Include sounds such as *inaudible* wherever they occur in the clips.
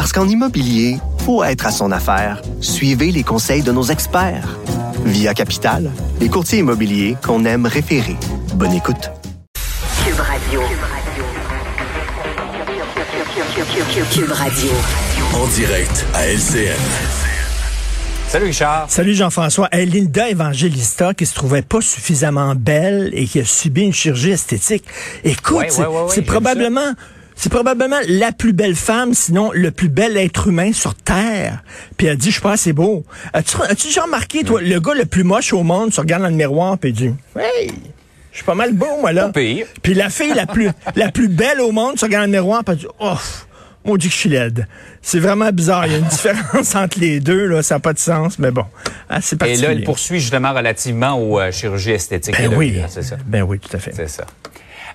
Parce qu'en immobilier, faut être à son affaire. Suivez les conseils de nos experts. Via Capital, les courtiers immobiliers qu'on aime référer. Bonne écoute. Cube Radio. Cube Radio. En direct à LCN. Salut Richard. Salut Jean-François. Hey, Linda Evangelista qui se trouvait pas suffisamment belle et qui a subi une chirurgie esthétique. Écoute, Ouais, ouais, ouais, ouais, c'est probablement c'est probablement la plus belle femme, sinon le plus bel être humain sur Terre. Puis elle dit, je suis pas assez beau. As-tu as-tu déjà remarqué, toi, le gars le plus moche au monde se regarde dans le miroir puis il dit, hey, je suis pas mal beau, moi, là. Pire. Puis la fille la plus, *laughs* la plus belle au monde se regarde dans le miroir puis elle dit, oh, mon Dieu que je suis laide. C'est vraiment bizarre. Il y a une *laughs* différence entre les deux, là. Ça n'a pas de sens, mais bon. Ah, c'est Et là, il poursuit justement relativement aux euh, chirurgies esthétiques. Ben oui. hein, c'est ça. Ben oui, tout à fait. C'est ça.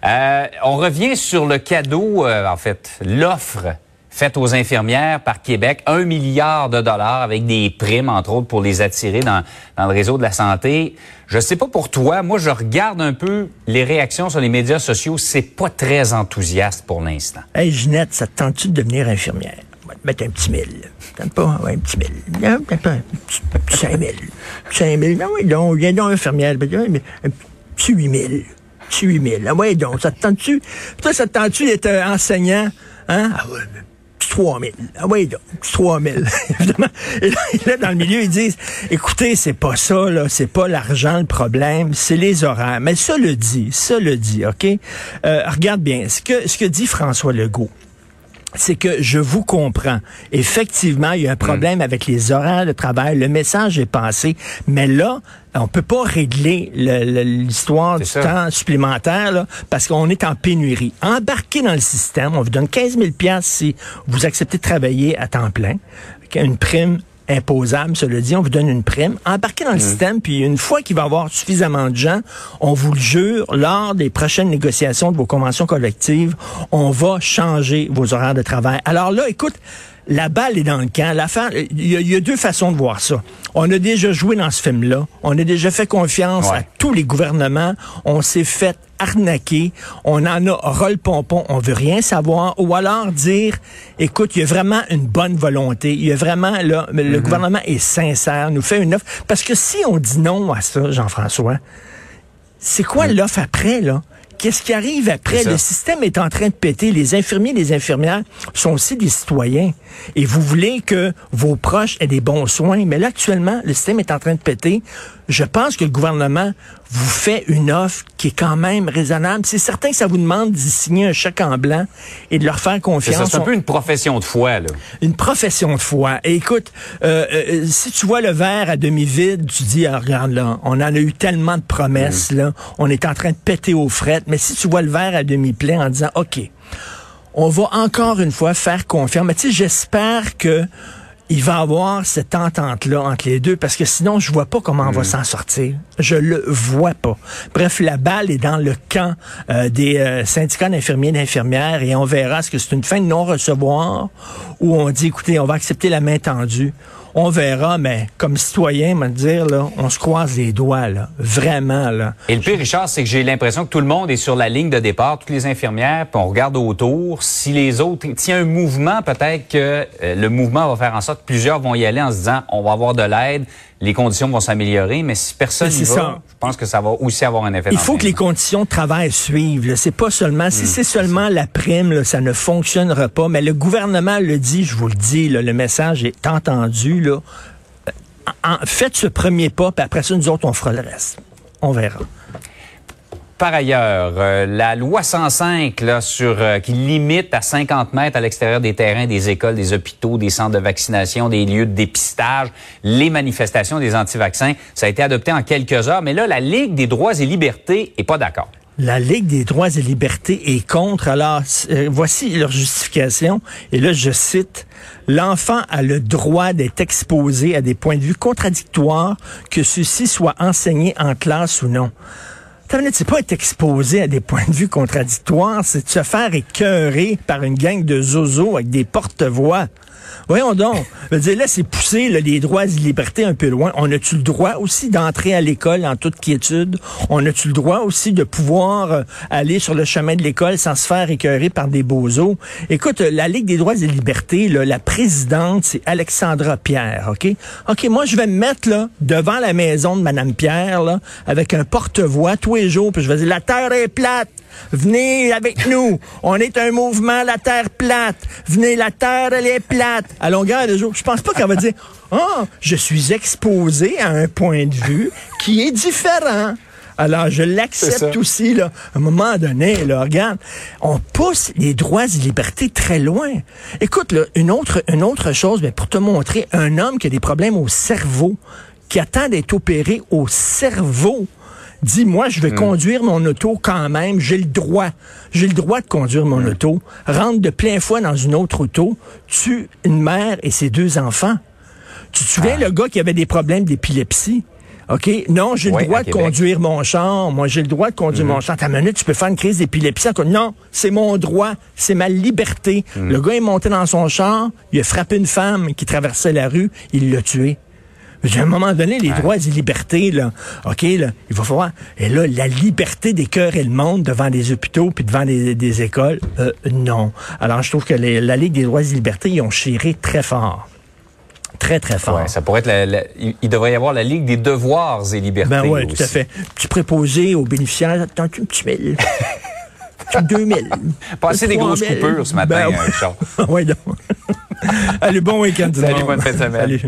Euh, on revient sur le cadeau, euh, en fait, l'offre faite aux infirmières par Québec, un milliard de dollars avec des primes, entre autres, pour les attirer dans, le réseau de la santé. Je sais pas pour toi, moi, je regarde un peu les réactions sur les médias sociaux. C'est pas très enthousiaste pour l'instant. Hey, Ginette, ça te tente-tu de devenir infirmière? On va te mettre un petit mille. T'aimes pas? Ouais, un petit mille. Non, t'aimes pas? Un petit, petit cinq mille. Cinq mille. Ah oui, donc, viens donc, infirmière. Ben, un petit huit mille. Un petit huit mille. Ah ouais, donc, ça te tente-tu? Toi, ça te tente-tu d'être euh, enseignant? Hein? Ah ouais, mais petit 3 000. Ah oui, donc, petit 3 000. Évidemment. Et là, et là, dans le milieu, ils disent, écoutez, c'est pas ça, là, c'est pas l'argent le problème, c'est les horaires. Mais ça le dit, ça le dit, OK? Euh, regarde bien, ce que, ce que dit François Legault, c'est que je vous comprends. Effectivement, il y a un problème avec les horaires de travail. Le message est passé. Mais là, on peut pas régler le- le- l'histoire du ça. temps supplémentaire là, parce qu'on est en pénurie. Embarquez dans le système. On vous donne 15 000 si vous acceptez de travailler à temps plein. Une prime imposable, cela dit, on vous donne une prime. Embarquez dans le système, puis une fois qu'il va y avoir suffisamment de gens, on vous le jure, lors des prochaines négociations de vos conventions collectives, on va changer vos horaires de travail. Alors là, écoute, la balle est dans le camp. Il y, a- il y a deux façons de voir ça. On a déjà joué dans ce film-là. On a déjà fait confiance Ouais. à tous les gouvernements. On s'est fait arnaquer. On en a rôle pompon. On veut rien savoir. Ou alors dire, écoute, il y a vraiment une bonne volonté. Il y a vraiment, là, le gouvernement est sincère, nous fait une offre. Parce que si on dit non à ça, Jean-François, c'est quoi l'offre après, là? Qu'est-ce qui arrive après? Le système est en train de péter. Les infirmiers, les infirmières sont aussi des citoyens. Et vous voulez que vos proches aient des bons soins. Mais là, actuellement, le système est en train de péter. Je pense que le gouvernement vous fait une offre qui est quand même raisonnable. C'est certain que ça vous demande d'y signer un chèque en blanc et de leur faire confiance. ça, c'est un peu une profession de foi, là. une profession de foi. Et écoute, euh, euh, si tu vois le verre à demi vide, tu dis, ah, regarde là, on en a eu tellement de promesses là, on est en train de péter aux frettes. Mais si tu vois le verre à demi plein en disant, ok, on va encore une fois faire confiance. Mais tu sais, j'espère que il va avoir cette entente-là entre les deux, parce que sinon, je vois pas comment on va s'en sortir. Je le vois pas. Bref, la balle est dans le camp euh, des euh, syndicats d'infirmiers et d'infirmières, et on verra ce que c'est une fin de non-recevoir, où on dit, écoutez, on va accepter la main tendue. On verra, mais comme citoyen, me dire, là, on se croise les doigts, là. Vraiment, là. Et le pire, Richard, c'est que j'ai l'impression que tout le monde est sur la ligne de départ, toutes les infirmières, puis on regarde autour. Si les autres, s'il y a un mouvement, peut-être que euh, le mouvement va faire en sorte que plusieurs vont y aller en se disant, on va avoir de l'aide, les conditions vont s'améliorer, mais si personne n'y va, ça. je pense que ça va aussi avoir un effet Il faut que les conditions de travail suivent. C'est pas seulement, si c'est seulement la prime, là, ça ne fonctionnera pas. Mais le gouvernement le dit, je vous le dis, là, le message est entendu. Là. En- faites ce premier pas, puis après ça, nous autres, on fera le reste. On verra. Par ailleurs, euh, la loi 105 là, sur, euh, qui limite à 50 mètres à l'extérieur des terrains, des écoles, des hôpitaux, des centres de vaccination, des lieux de dépistage, les manifestations des anti-vaccins, ça a été adopté en quelques heures. Mais là, la Ligue des droits et libertés est pas d'accord. La Ligue des droits et libertés est contre. Alors, euh, voici leur justification. Et là, je cite, L'enfant a le droit d'être exposé à des points de vue contradictoires, que ceux-ci soient enseignés en classe ou non. C'est pas être exposé à des points de vue contradictoires, c'est de se faire écœurer par une gang de zozos avec des porte-voix. Voyons donc. Je veux dire, là, c'est pousser les droits et libertés un peu loin. On a-tu le droit aussi d'entrer à l'école en toute quiétude? On a-tu le droit aussi de pouvoir euh, aller sur le chemin de l'école sans se faire écœurer par des bozos? Écoute, euh, la Ligue des droits et libertés, là, la présidente, c'est Alexandra Pierre, OK? OK, moi, je vais me mettre là, devant la maison de Madame Pierre, là, avec un porte-voix tous les jours, puis je vais dire, la Terre est plate! Venez avec nous. On est un mouvement, la terre plate. Venez, la terre, elle est plate. À longueur de jour. Je pense pas qu'elle va dire, oh, je suis exposé à un point de vue qui est différent. Alors, je l'accepte aussi, là. À un moment donné, là, regarde, on pousse les droits et libertés très loin. Écoute, là, une autre, une autre chose, mais pour te montrer, un homme qui a des problèmes au cerveau, qui attend d'être opéré au cerveau, dit, moi, je vais hmm. conduire mon auto quand même, j'ai le droit. J'ai le droit de conduire mon hmm. auto, rentre de plein fouet dans une autre auto, tue une mère et ses deux enfants. Tu te souviens, ah. le gars qui avait des problèmes d'épilepsie? OK? Non, j'ai le droit de conduire mon char. Moi, j'ai le droit de conduire mon hmm. char. Ta minute, tu peux faire une crise d'épilepsie. Non, c'est mon droit. C'est ma liberté. Le gars est monté dans son char. Il a frappé une femme qui traversait la rue. Il l'a tué. À un moment donné, les droits et libertés, là, OK, là, il va falloir. Et là, la liberté des cœurs et le monde devant des hôpitaux puis devant des, écoles, euh, non. Alors, je trouve que la Ligue des droits et libertés, ils ont chéré très fort. Très, très fort. ça pourrait être il devrait y avoir la Ligue des devoirs et libertés. Ben oui, tout à fait. Tu préposé aux bénéficiaires, attends un petit mille? *laughs* 2000. Passer des grosses coupures ce matin, ben, *laughs* oui, donc. *laughs* Allez, bon week-end. Salut, bonne fin de semaine. Salut.